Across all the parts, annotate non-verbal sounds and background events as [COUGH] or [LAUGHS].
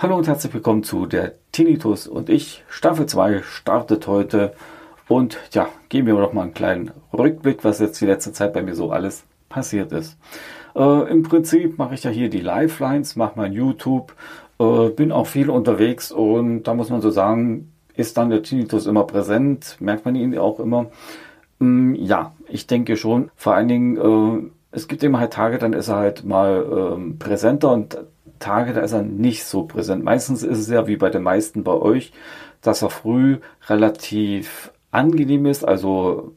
Hallo und herzlich willkommen zu der Tinnitus und ich. Staffel 2 startet heute und ja, geben wir doch mal einen kleinen Rückblick, was jetzt die letzte Zeit bei mir so alles passiert ist. Äh, Im Prinzip mache ich ja hier die Lifelines, mache mein YouTube, äh, bin auch viel unterwegs und da muss man so sagen, ist dann der Tinnitus immer präsent, merkt man ihn auch immer. Ähm, ja, ich denke schon. Vor allen Dingen, äh, es gibt immer halt Tage, dann ist er halt mal ähm, präsenter und Tage, da ist er nicht so präsent. Meistens ist es ja wie bei den meisten bei euch, dass er früh relativ angenehm ist, also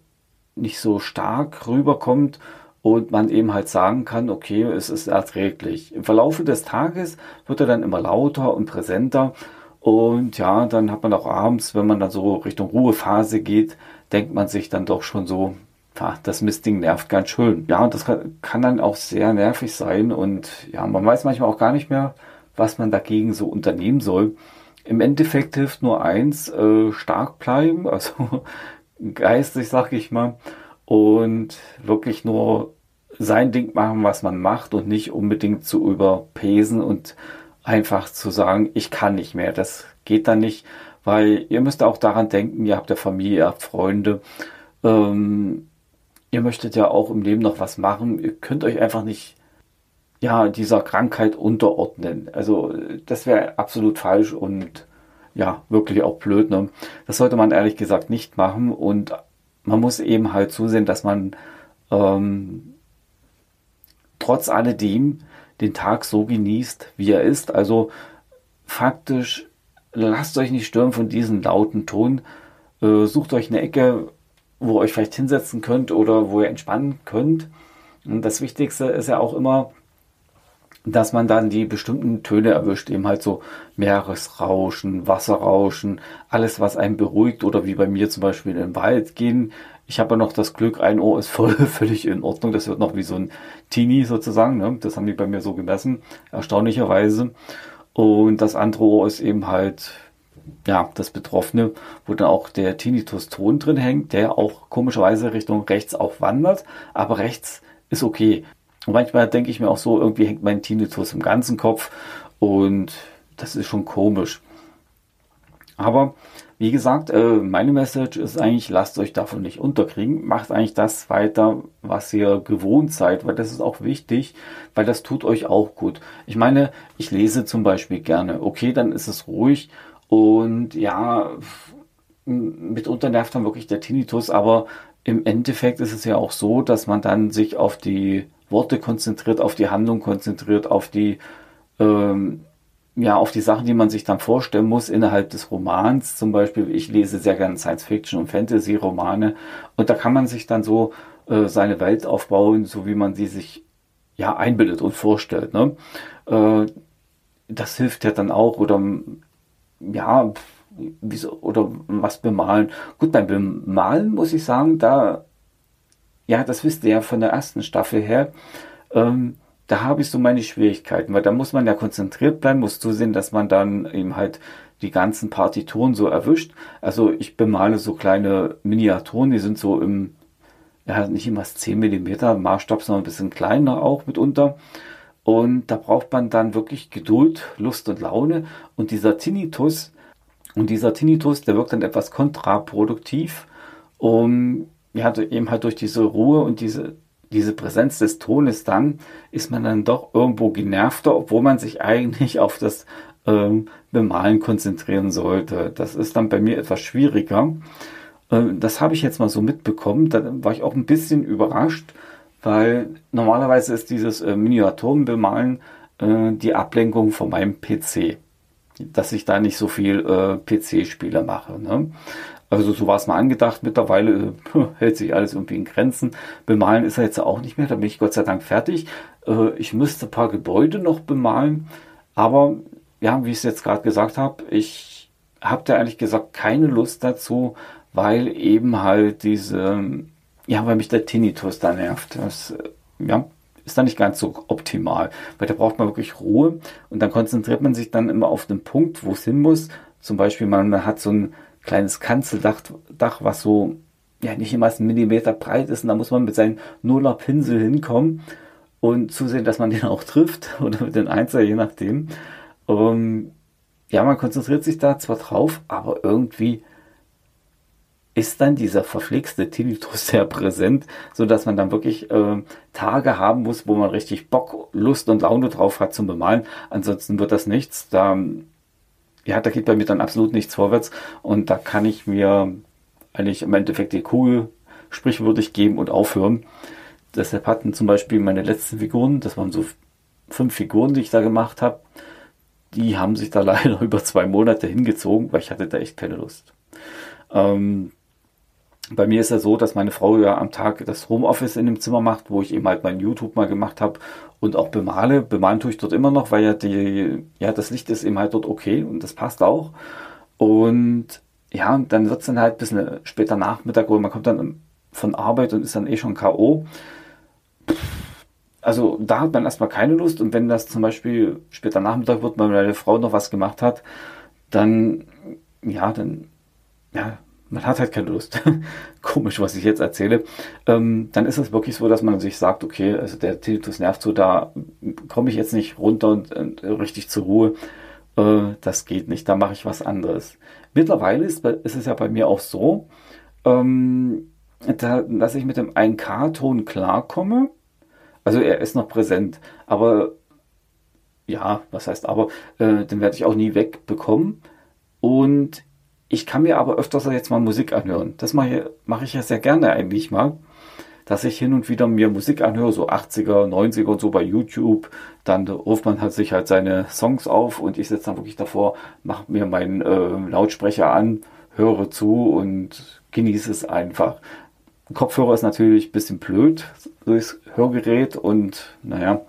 nicht so stark rüberkommt und man eben halt sagen kann, okay, es ist erträglich. Im Verlaufe des Tages wird er dann immer lauter und präsenter und ja, dann hat man auch abends, wenn man dann so Richtung Ruhephase geht, denkt man sich dann doch schon so, ja, das Mistding nervt ganz schön. Ja, und das kann, kann, dann auch sehr nervig sein und ja, man weiß manchmal auch gar nicht mehr, was man dagegen so unternehmen soll. Im Endeffekt hilft nur eins, äh, stark bleiben, [LAUGHS] also geistig, sag ich mal, und wirklich nur sein Ding machen, was man macht und nicht unbedingt zu überpesen und einfach zu sagen, ich kann nicht mehr. Das geht dann nicht, weil ihr müsst auch daran denken, ihr habt ja Familie, ihr habt Freunde. Ähm, ihr möchtet ja auch im Leben noch was machen. Ihr könnt euch einfach nicht ja, dieser Krankheit unterordnen. Also das wäre absolut falsch und ja, wirklich auch blöd. Ne? Das sollte man ehrlich gesagt nicht machen und man muss eben halt zusehen, dass man ähm, trotz alledem den Tag so genießt, wie er ist. Also faktisch lasst euch nicht stören von diesem lauten Ton. Äh, sucht euch eine Ecke, wo ihr euch vielleicht hinsetzen könnt oder wo ihr entspannen könnt. Und das Wichtigste ist ja auch immer, dass man dann die bestimmten Töne erwischt, eben halt so Meeresrauschen, Wasserrauschen, alles, was einen beruhigt oder wie bei mir zum Beispiel in den Wald gehen. Ich habe ja noch das Glück, ein Ohr ist voll, [LAUGHS] völlig in Ordnung. Das wird noch wie so ein Teenie sozusagen. Ne? Das haben die bei mir so gemessen, erstaunlicherweise. Und das andere Ohr ist eben halt ja, das Betroffene, wo dann auch der Tinnitus-Ton drin hängt, der auch komischerweise Richtung rechts auch wandert, aber rechts ist okay. Und manchmal denke ich mir auch so, irgendwie hängt mein Tinnitus im ganzen Kopf und das ist schon komisch. Aber wie gesagt, äh, meine Message ist eigentlich, lasst euch davon nicht unterkriegen, macht eigentlich das weiter, was ihr gewohnt seid, weil das ist auch wichtig, weil das tut euch auch gut. Ich meine, ich lese zum Beispiel gerne, okay, dann ist es ruhig. Und ja, mitunter nervt dann wirklich der Tinnitus, aber im Endeffekt ist es ja auch so, dass man dann sich auf die Worte konzentriert, auf die Handlung konzentriert, auf die, ähm, ja, auf die Sachen, die man sich dann vorstellen muss innerhalb des Romans. Zum Beispiel, ich lese sehr gerne Science-Fiction und Fantasy-Romane und da kann man sich dann so äh, seine Welt aufbauen, so wie man sie sich ja einbildet und vorstellt. Ne? Äh, das hilft ja dann auch oder ja, wieso, oder was bemalen. Gut, beim Bemalen muss ich sagen, da, ja, das wisst ihr ja von der ersten Staffel her, ähm, da habe ich so meine Schwierigkeiten, weil da muss man ja konzentriert bleiben, muss zusehen, dass man dann eben halt die ganzen Partituren so erwischt. Also ich bemale so kleine Miniaturen, die sind so im, ja, nicht immer 10 mm Maßstab, sondern ein bisschen kleiner auch mitunter. Und da braucht man dann wirklich Geduld, Lust und Laune. Und dieser Tinnitus, und dieser Tinnitus, der wirkt dann etwas kontraproduktiv, um, ja, eben halt durch diese Ruhe und diese, diese Präsenz des Tones dann, ist man dann doch irgendwo genervter, obwohl man sich eigentlich auf das ähm, Bemalen konzentrieren sollte. Das ist dann bei mir etwas schwieriger. Ähm, das habe ich jetzt mal so mitbekommen. Da war ich auch ein bisschen überrascht, weil normalerweise ist dieses äh, Miniaturenbemalen äh, die Ablenkung von meinem PC, dass ich da nicht so viel äh, PC-Spiele mache. Ne? Also so war es mal angedacht. Mittlerweile äh, [LAUGHS] hält sich alles irgendwie in Grenzen. Bemalen ist er jetzt auch nicht mehr. Da bin ich Gott sei Dank fertig. Äh, ich müsste ein paar Gebäude noch bemalen. Aber ja, wie ich es jetzt gerade gesagt habe, ich habe da ehrlich gesagt keine Lust dazu, weil eben halt diese ja, weil mich der Tinnitus da nervt. Das, äh, ja, ist dann nicht ganz so optimal, weil da braucht man wirklich Ruhe und dann konzentriert man sich dann immer auf den Punkt, wo es hin muss. Zum Beispiel, man hat so ein kleines Kanzeldach, Dach, was so ja nicht immer ein Millimeter breit ist. Und da muss man mit seinem Nuller Pinsel hinkommen und zusehen, dass man den [LAUGHS] auch trifft oder mit den Einser, je nachdem. Um, ja, man konzentriert sich da zwar drauf, aber irgendwie ist dann dieser verflixte Tinnitus [LAUGHS] sehr präsent, so dass man dann wirklich äh, Tage haben muss, wo man richtig Bock, Lust und Laune drauf hat zum Bemalen. Ansonsten wird das nichts. Da, ja, da geht bei mir dann absolut nichts vorwärts und da kann ich mir eigentlich im Endeffekt die Kugel sprichwürdig geben und aufhören. Deshalb hatten zum Beispiel meine letzten Figuren, das waren so fünf Figuren, die ich da gemacht habe, die haben sich da [LAUGHS] leider über zwei Monate hingezogen, weil ich hatte da echt keine Lust. Ähm, bei mir ist ja so, dass meine Frau ja am Tag das Homeoffice in dem Zimmer macht, wo ich eben halt mein YouTube mal gemacht habe und auch bemale. Bemalen tue ich dort immer noch, weil ja die, ja, das Licht ist eben halt dort okay und das passt auch. Und ja, und dann wird es dann halt ein bisschen später Nachmittag, wo man kommt dann von Arbeit und ist dann eh schon K.O. Also da hat man erstmal keine Lust und wenn das zum Beispiel später Nachmittag wird, weil meine Frau noch was gemacht hat, dann, ja, dann, ja, man hat halt keine Lust. [LAUGHS] Komisch, was ich jetzt erzähle. Ähm, dann ist es wirklich so, dass man sich sagt, okay, also der Tinnitus nervt so, da komme ich jetzt nicht runter und, und richtig zur Ruhe. Äh, das geht nicht, da mache ich was anderes. Mittlerweile ist, ist, es ja bei mir auch so, ähm, da, dass ich mit dem 1K-Ton klarkomme. Also er ist noch präsent, aber ja, was heißt aber, äh, den werde ich auch nie wegbekommen. Und ich kann mir aber öfters jetzt mal Musik anhören. Das mache ich, mache ich ja sehr gerne eigentlich mal, dass ich hin und wieder mir Musik anhöre, so 80er, 90er und so bei YouTube. Dann ruft man halt sich halt seine Songs auf und ich sitze dann wirklich davor, mache mir meinen äh, Lautsprecher an, höre zu und genieße es einfach. Kopfhörer ist natürlich ein bisschen blöd durchs Hörgerät und naja,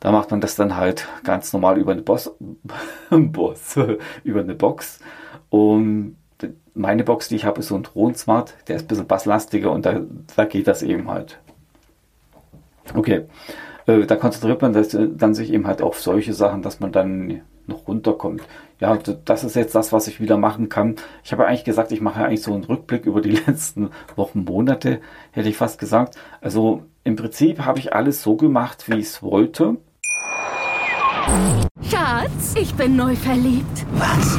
da macht man das dann halt ganz normal über eine Boss, [LAUGHS] Boss über eine Box. Und meine Box, die ich habe, ist so ein Thron Smart, der ist ein bisschen basslastiger und da, da geht das eben halt. Okay, äh, da konzentriert man das, äh, dann sich eben halt auf solche Sachen, dass man dann noch runterkommt. Ja, das ist jetzt das, was ich wieder machen kann. Ich habe eigentlich gesagt, ich mache eigentlich so einen Rückblick über die [LAUGHS] letzten Wochen, Monate, hätte ich fast gesagt. Also im Prinzip habe ich alles so gemacht, wie ich es wollte. Schatz, ich bin neu verliebt. Was?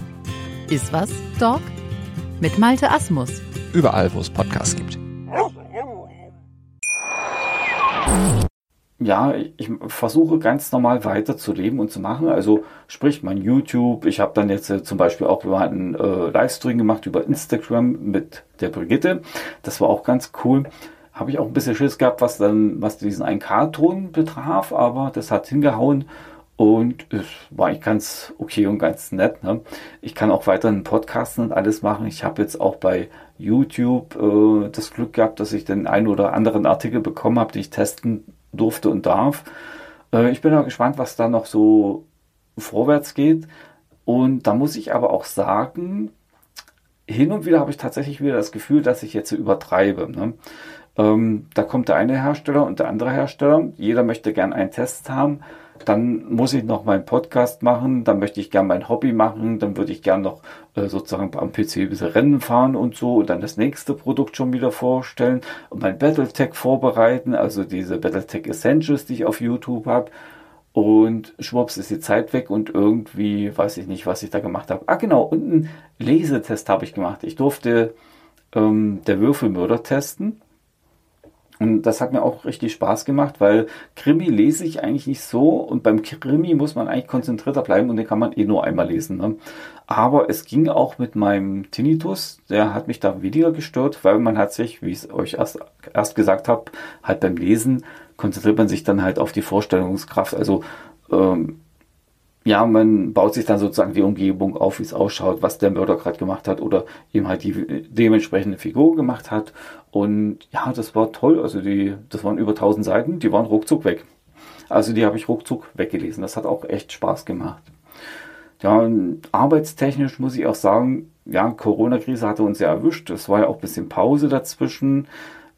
Ist was, Dog? Mit Malte Asmus. Überall, wo es Podcasts gibt. Ja, ich versuche ganz normal weiterzuleben und zu machen. Also sprich mein YouTube. Ich habe dann jetzt äh, zum Beispiel auch über einen äh, Livestream gemacht über Instagram mit der Brigitte. Das war auch ganz cool. Habe ich auch ein bisschen Schiss gehabt, was dann, was diesen 1K-Ton betraf, aber das hat hingehauen. Und es war eigentlich ganz okay und ganz nett. Ne? Ich kann auch weiterhin Podcasten und alles machen. Ich habe jetzt auch bei YouTube äh, das Glück gehabt, dass ich den einen oder anderen Artikel bekommen habe, die ich testen durfte und darf. Äh, ich bin auch gespannt, was da noch so vorwärts geht. Und da muss ich aber auch sagen, hin und wieder habe ich tatsächlich wieder das Gefühl, dass ich jetzt übertreibe. Ne? Ähm, da kommt der eine Hersteller und der andere Hersteller. Jeder möchte gern einen Test haben dann muss ich noch meinen Podcast machen, dann möchte ich gern mein Hobby machen, dann würde ich gern noch äh, sozusagen am PC ein bisschen Rennen fahren und so und dann das nächste Produkt schon wieder vorstellen und mein Battletech vorbereiten, also diese Battletech Essentials, die ich auf YouTube habe. Und schwupps ist die Zeit weg und irgendwie weiß ich nicht, was ich da gemacht habe. Ah genau, und einen Lesetest habe ich gemacht. Ich durfte ähm, der Würfelmörder testen. Und das hat mir auch richtig Spaß gemacht, weil Krimi lese ich eigentlich nicht so und beim Krimi muss man eigentlich konzentrierter bleiben und den kann man eh nur einmal lesen. Ne? Aber es ging auch mit meinem Tinnitus, der hat mich da weniger gestört, weil man hat sich, wie ich es euch erst, erst gesagt habe, halt beim Lesen konzentriert man sich dann halt auf die Vorstellungskraft. Also ähm, ja, man baut sich dann sozusagen die Umgebung auf, wie es ausschaut, was der Mörder gerade gemacht hat oder eben halt die dementsprechende Figur gemacht hat. Und ja, das war toll. Also die, das waren über 1000 Seiten, die waren ruckzuck weg. Also die habe ich ruckzuck weggelesen. Das hat auch echt Spaß gemacht. Ja, und arbeitstechnisch muss ich auch sagen, ja, Corona-Krise hatte uns ja erwischt. Es war ja auch ein bisschen Pause dazwischen.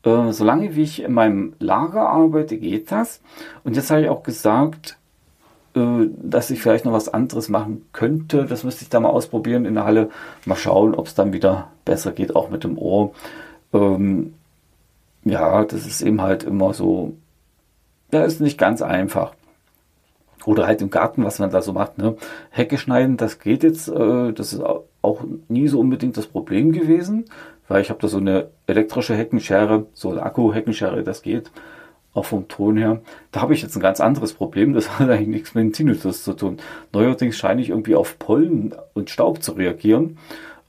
Äh, solange wie ich in meinem Lager arbeite, geht das. Und jetzt habe ich auch gesagt, dass ich vielleicht noch was anderes machen könnte. Das müsste ich da mal ausprobieren in der Halle. Mal schauen, ob es dann wieder besser geht, auch mit dem Ohr. Ähm, ja, das ist eben halt immer so, ja, ist nicht ganz einfach. Oder halt im Garten, was man da so macht. Ne? Hecke schneiden, das geht jetzt. Äh, das ist auch nie so unbedingt das Problem gewesen, weil ich habe da so eine elektrische Heckenschere, so eine Akku-Heckenschere, das geht auch vom Ton her. Da habe ich jetzt ein ganz anderes Problem. Das hat eigentlich nichts mit dem Tinnitus zu tun. Neuerdings scheine ich irgendwie auf Pollen und Staub zu reagieren.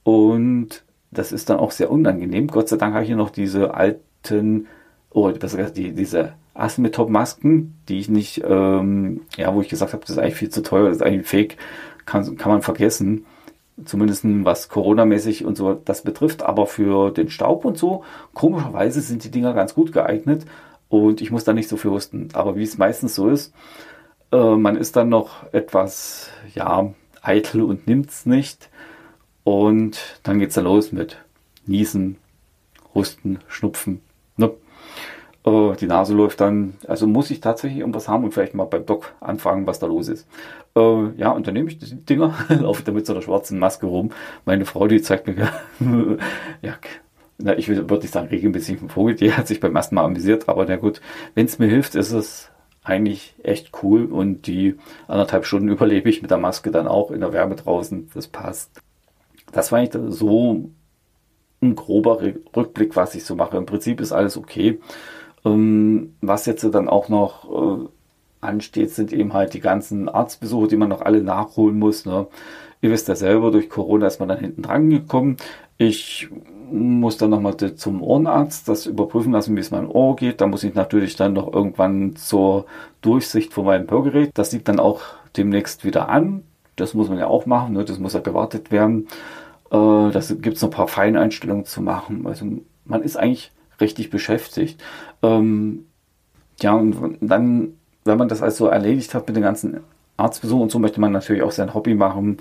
Und das ist dann auch sehr unangenehm. Gott sei Dank habe ich hier noch diese alten, oder oh, besser gesagt, die, diese Asmetop-Masken, die ich nicht, ähm, ja, wo ich gesagt habe, das ist eigentlich viel zu teuer, das ist eigentlich fake, kann, kann man vergessen. Zumindest was Corona-mäßig und so das betrifft. Aber für den Staub und so, komischerweise sind die Dinger ganz gut geeignet und ich muss da nicht so viel husten. Aber wie es meistens so ist, äh, man ist dann noch etwas, ja, eitel und nimmt es nicht. Und dann geht es dann los mit Niesen, Husten, Schnupfen. Ne? Äh, die Nase läuft dann, also muss ich tatsächlich irgendwas haben und vielleicht mal beim Doc anfragen, was da los ist. Äh, ja, und dann nehme ich die Dinger, [LAUGHS] laufe da mit so einer schwarzen Maske rum. Meine Frau, die zeigt mir, [LAUGHS] ja, na, ich würde nicht sagen regelmäßig ein Vogel, die hat sich beim ersten Mal amüsiert, aber na gut, wenn es mir hilft, ist es eigentlich echt cool und die anderthalb Stunden überlebe ich mit der Maske dann auch in der Wärme draußen, das passt. Das war eigentlich so ein grober Rückblick, was ich so mache. Im Prinzip ist alles okay. Ähm, was jetzt dann auch noch äh, ansteht, sind eben halt die ganzen Arztbesuche, die man noch alle nachholen muss. Ne? Ihr wisst ja selber, durch Corona ist man dann hinten dran gekommen. Ich muss dann nochmal zum Ohrenarzt das überprüfen lassen, wie es meinem Ohr geht. Da muss ich natürlich dann noch irgendwann zur Durchsicht von meinem Hörgerät. Das liegt dann auch demnächst wieder an. Das muss man ja auch machen, ne? das muss ja gewartet werden. Äh, das gibt es noch ein paar Feineinstellungen zu machen. Also man ist eigentlich richtig beschäftigt. Ähm, ja, und dann, wenn man das also erledigt hat mit den ganzen Arztbesuchen und so, möchte man natürlich auch sein Hobby machen.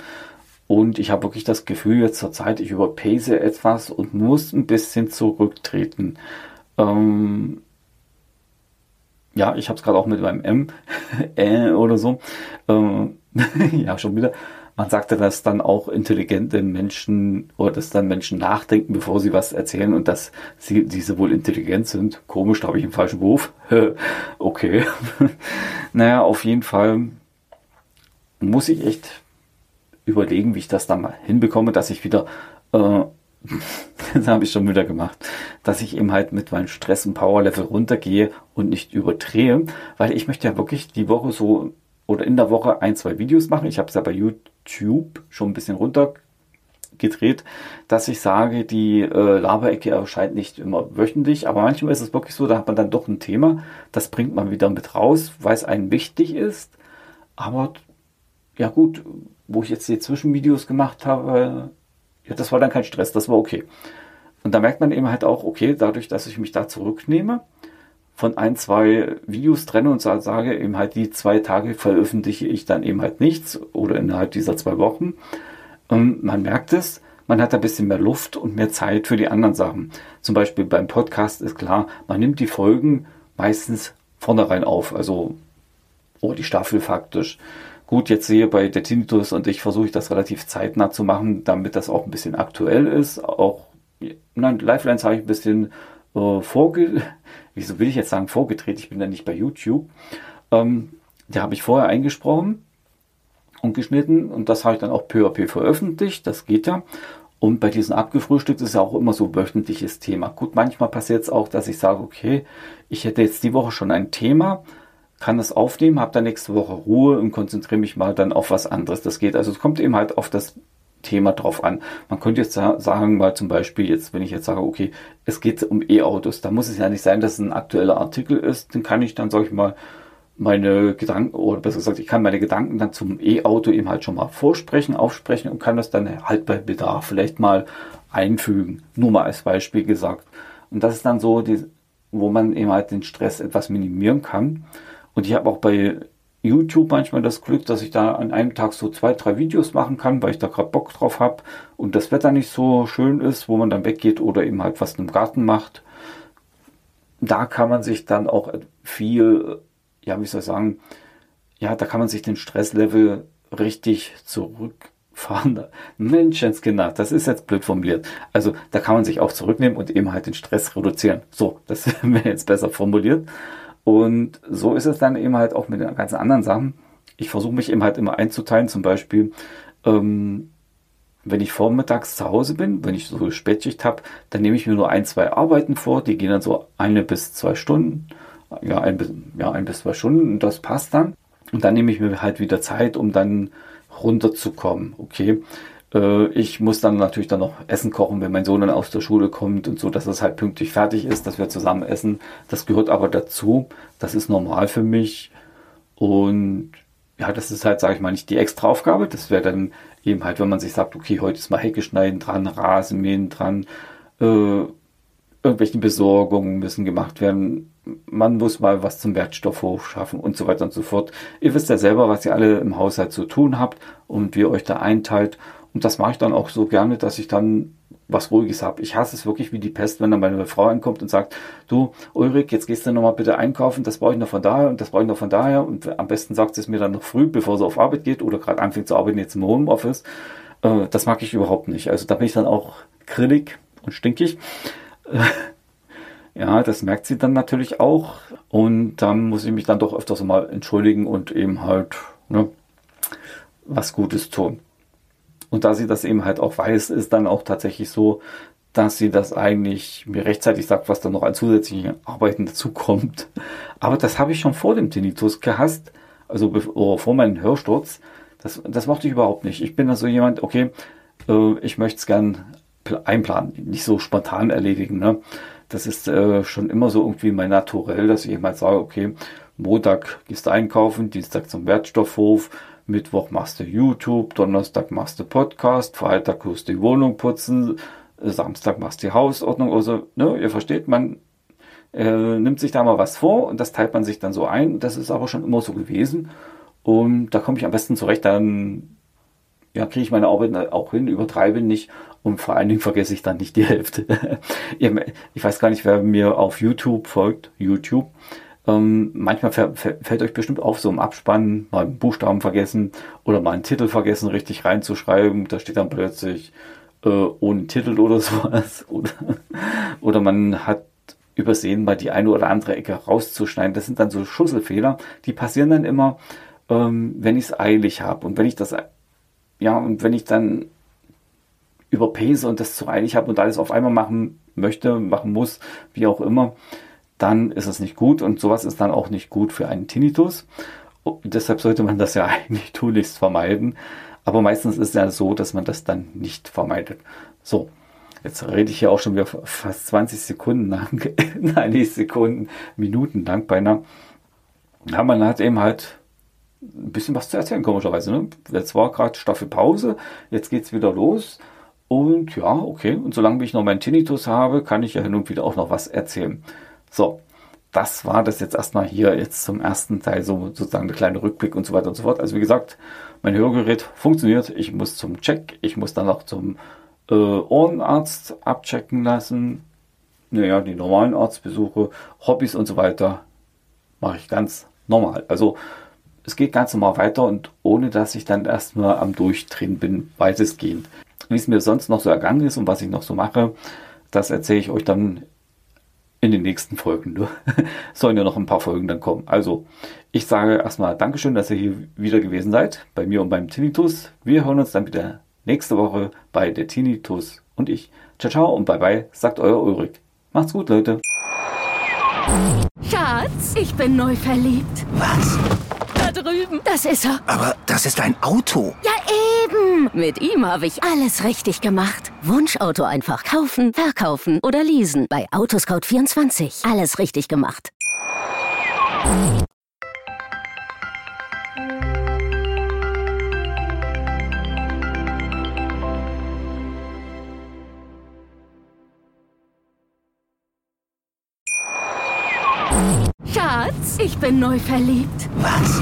Und ich habe wirklich das Gefühl, jetzt zur Zeit, ich überpace etwas und muss ein bisschen zurücktreten. Ähm, ja, ich habe es gerade auch mit meinem M [LAUGHS] äh, oder so. Ähm, [LAUGHS] ja, schon wieder. Man sagte, dass dann auch intelligente Menschen oder dass dann Menschen nachdenken, bevor sie was erzählen und dass sie diese wohl intelligent sind. Komisch, da habe ich einen falschen Beruf. [LAUGHS] okay. naja, auf jeden Fall muss ich echt überlegen, wie ich das dann mal hinbekomme, dass ich wieder, äh, [LAUGHS] das habe ich schon wieder gemacht, dass ich eben halt mit meinem Stress- und Power-Level runtergehe und nicht überdrehe, weil ich möchte ja wirklich die Woche so oder in der Woche ein, zwei Videos machen. Ich habe es ja bei YouTube schon ein bisschen runtergedreht, dass ich sage, die äh, Laberecke erscheint nicht immer wöchentlich, aber manchmal ist es wirklich so, da hat man dann doch ein Thema, das bringt man wieder mit raus, weil es einem wichtig ist. Aber ja gut, wo ich jetzt die Zwischenvideos gemacht habe, ja, das war dann kein Stress, das war okay. Und da merkt man eben halt auch, okay, dadurch, dass ich mich da zurücknehme, von ein, zwei Videos trenne und sage, eben halt die zwei Tage veröffentliche ich dann eben halt nichts oder innerhalb dieser zwei Wochen. Und man merkt es, man hat ein bisschen mehr Luft und mehr Zeit für die anderen Sachen. Zum Beispiel beim Podcast ist klar, man nimmt die Folgen meistens vornherein auf, also oh, die Staffel faktisch. Gut, jetzt sehe bei der Tinnitus und ich versuche das relativ zeitnah zu machen, damit das auch ein bisschen aktuell ist. Auch, nein, Lifelines habe ich ein bisschen äh, vorge, [LAUGHS] wieso will ich jetzt sagen vorgedreht? Ich bin ja nicht bei YouTube. Ähm, der habe ich vorher eingesprochen und geschnitten und das habe ich dann auch peu à peu veröffentlicht. Das geht ja. Und bei diesen abgefrühstückt ist ja auch immer so wöchentliches Thema. Gut, manchmal passiert es auch, dass ich sage, okay, ich hätte jetzt die Woche schon ein Thema, kann das aufnehmen, habe dann nächste Woche Ruhe und konzentriere mich mal dann auf was anderes. Das geht. Also es kommt eben halt auf das Thema drauf an. Man könnte jetzt sagen, mal zum Beispiel jetzt, wenn ich jetzt sage, okay, es geht um E-Autos, da muss es ja nicht sein, dass es ein aktueller Artikel ist, den kann ich dann, sag ich mal, meine Gedanken, oder besser gesagt, ich kann meine Gedanken dann zum E-Auto eben halt schon mal vorsprechen, aufsprechen und kann das dann halt bei Bedarf vielleicht mal einfügen. Nur mal als Beispiel gesagt. Und das ist dann so, die, wo man eben halt den Stress etwas minimieren kann. Und ich habe auch bei YouTube manchmal das Glück, dass ich da an einem Tag so zwei, drei Videos machen kann, weil ich da gerade Bock drauf habe und das Wetter nicht so schön ist, wo man dann weggeht oder eben halt was im Garten macht. Da kann man sich dann auch viel ja, wie soll ich sagen, ja, da kann man sich den Stresslevel richtig zurückfahren. [LAUGHS] Menschenskinder, das ist jetzt blöd formuliert. Also da kann man sich auch zurücknehmen und eben halt den Stress reduzieren. So, das [LAUGHS] wäre jetzt besser formuliert. Und so ist es dann eben halt auch mit den ganzen anderen Sachen. Ich versuche mich eben halt immer einzuteilen, zum Beispiel, ähm, wenn ich vormittags zu Hause bin, wenn ich so Spätschicht habe, dann nehme ich mir nur ein, zwei Arbeiten vor, die gehen dann so eine bis zwei Stunden ja, ein, bis, ja, ein bis zwei Stunden und das passt dann. Und dann nehme ich mir halt wieder Zeit, um dann runterzukommen. Okay. Äh, ich muss dann natürlich dann noch Essen kochen, wenn mein Sohn dann aus der Schule kommt und so, dass es halt pünktlich fertig ist, dass wir zusammen essen. Das gehört aber dazu. Das ist normal für mich. Und ja, das ist halt, sage ich mal, nicht die extra Aufgabe. Das wäre dann eben halt, wenn man sich sagt, okay, heute ist mal Hecke schneiden dran, Rasenmähen dran, äh, irgendwelche Besorgungen müssen gemacht werden man muss mal was zum Wertstoffhof schaffen und so weiter und so fort. Ihr wisst ja selber, was ihr alle im Haushalt zu tun habt und wie ihr euch da einteilt. Und das mache ich dann auch so gerne, dass ich dann was Ruhiges habe. Ich hasse es wirklich wie die Pest, wenn dann meine Frau ankommt und sagt, du Ulrich, jetzt gehst du nochmal bitte einkaufen, das brauche ich noch von daher und das brauche ich noch von daher. Und am besten sagt sie es mir dann noch früh, bevor sie auf Arbeit geht oder gerade anfängt zu arbeiten jetzt im Homeoffice. Äh, das mag ich überhaupt nicht. Also da bin ich dann auch grillig und stinkig. [LAUGHS] Ja, das merkt sie dann natürlich auch. Und dann muss ich mich dann doch öfters mal entschuldigen und eben halt ne, was Gutes tun. Und da sie das eben halt auch weiß, ist dann auch tatsächlich so, dass sie das eigentlich mir rechtzeitig sagt, was dann noch an zusätzlichen Arbeiten dazukommt. Aber das habe ich schon vor dem Tinnitus gehasst, also bevor, vor meinem Hörsturz. Das, das mochte ich überhaupt nicht. Ich bin da so jemand, okay, äh, ich möchte es gern einplanen, nicht so spontan erledigen. Ne? das ist äh, schon immer so irgendwie mein Naturell, dass ich eben halt sage, okay, Montag gehst du einkaufen, Dienstag zum Wertstoffhof, Mittwoch machst du YouTube, Donnerstag machst du Podcast, Freitag musst du die Wohnung putzen, Samstag machst du die Hausordnung. Also, ne, ihr versteht, man äh, nimmt sich da mal was vor und das teilt man sich dann so ein. Das ist aber schon immer so gewesen. Und da komme ich am besten zurecht, dann ja, kriege ich meine Arbeit auch hin, übertreibe nicht und vor allen Dingen vergesse ich dann nicht die Hälfte. [LAUGHS] ich weiß gar nicht, wer mir auf YouTube folgt, YouTube. Ähm, manchmal fällt euch bestimmt auf, so im Abspann mal einen Buchstaben vergessen oder mal einen Titel vergessen, richtig reinzuschreiben. Da steht dann plötzlich äh, ohne Titel oder [LAUGHS] sowas. Oder, oder man hat übersehen, mal die eine oder andere Ecke rauszuschneiden. Das sind dann so Schusselfehler, die passieren dann immer, ähm, wenn ich es eilig habe. Und wenn ich das, ja, und wenn ich dann überpace und das zu eilig habe und alles auf einmal machen möchte, machen muss, wie auch immer, dann ist es nicht gut und sowas ist dann auch nicht gut für einen Tinnitus. Und deshalb sollte man das ja [LAUGHS] eigentlich tunlichst vermeiden. Aber meistens ist es ja so, dass man das dann nicht vermeidet. So, jetzt rede ich hier auch schon wieder fast 20 Sekunden lang, [LAUGHS] nein, nicht Sekunden, Minuten lang beinahe. Ja, man hat eben halt ein bisschen was zu erzählen, komischerweise. Ne? Jetzt war gerade Staffelpause, jetzt geht es wieder los. Und ja, okay. Und solange ich noch meinen Tinnitus habe, kann ich ja hin und wieder auch noch was erzählen. So, das war das jetzt erstmal hier jetzt zum ersten Teil, so sozusagen der kleine Rückblick und so weiter und so fort. Also wie gesagt, mein Hörgerät funktioniert. Ich muss zum Check, ich muss dann auch zum äh, Ohrenarzt abchecken lassen. Naja, die normalen Arztbesuche, Hobbys und so weiter mache ich ganz normal. Also es geht ganz normal weiter und ohne dass ich dann erstmal am Durchdrehen bin, weitestgehend. Wie es mir sonst noch so ergangen ist und was ich noch so mache, das erzähle ich euch dann in den nächsten Folgen. [LAUGHS] Sollen ja noch ein paar Folgen dann kommen. Also, ich sage erstmal Dankeschön, dass ihr hier wieder gewesen seid, bei mir und beim Tinnitus. Wir hören uns dann wieder nächste Woche bei der Tinnitus und ich. Ciao, ciao und bye bye, sagt euer Ulrich. Macht's gut, Leute. Schatz, ich bin neu verliebt. Was? Da drüben. Das ist er. Aber das ist ein Auto. Ja, eben. Mit ihm habe ich alles richtig gemacht. Wunschauto einfach kaufen, verkaufen oder leasen bei Autoscout24. Alles richtig gemacht. Schatz, ich bin neu verliebt. Was?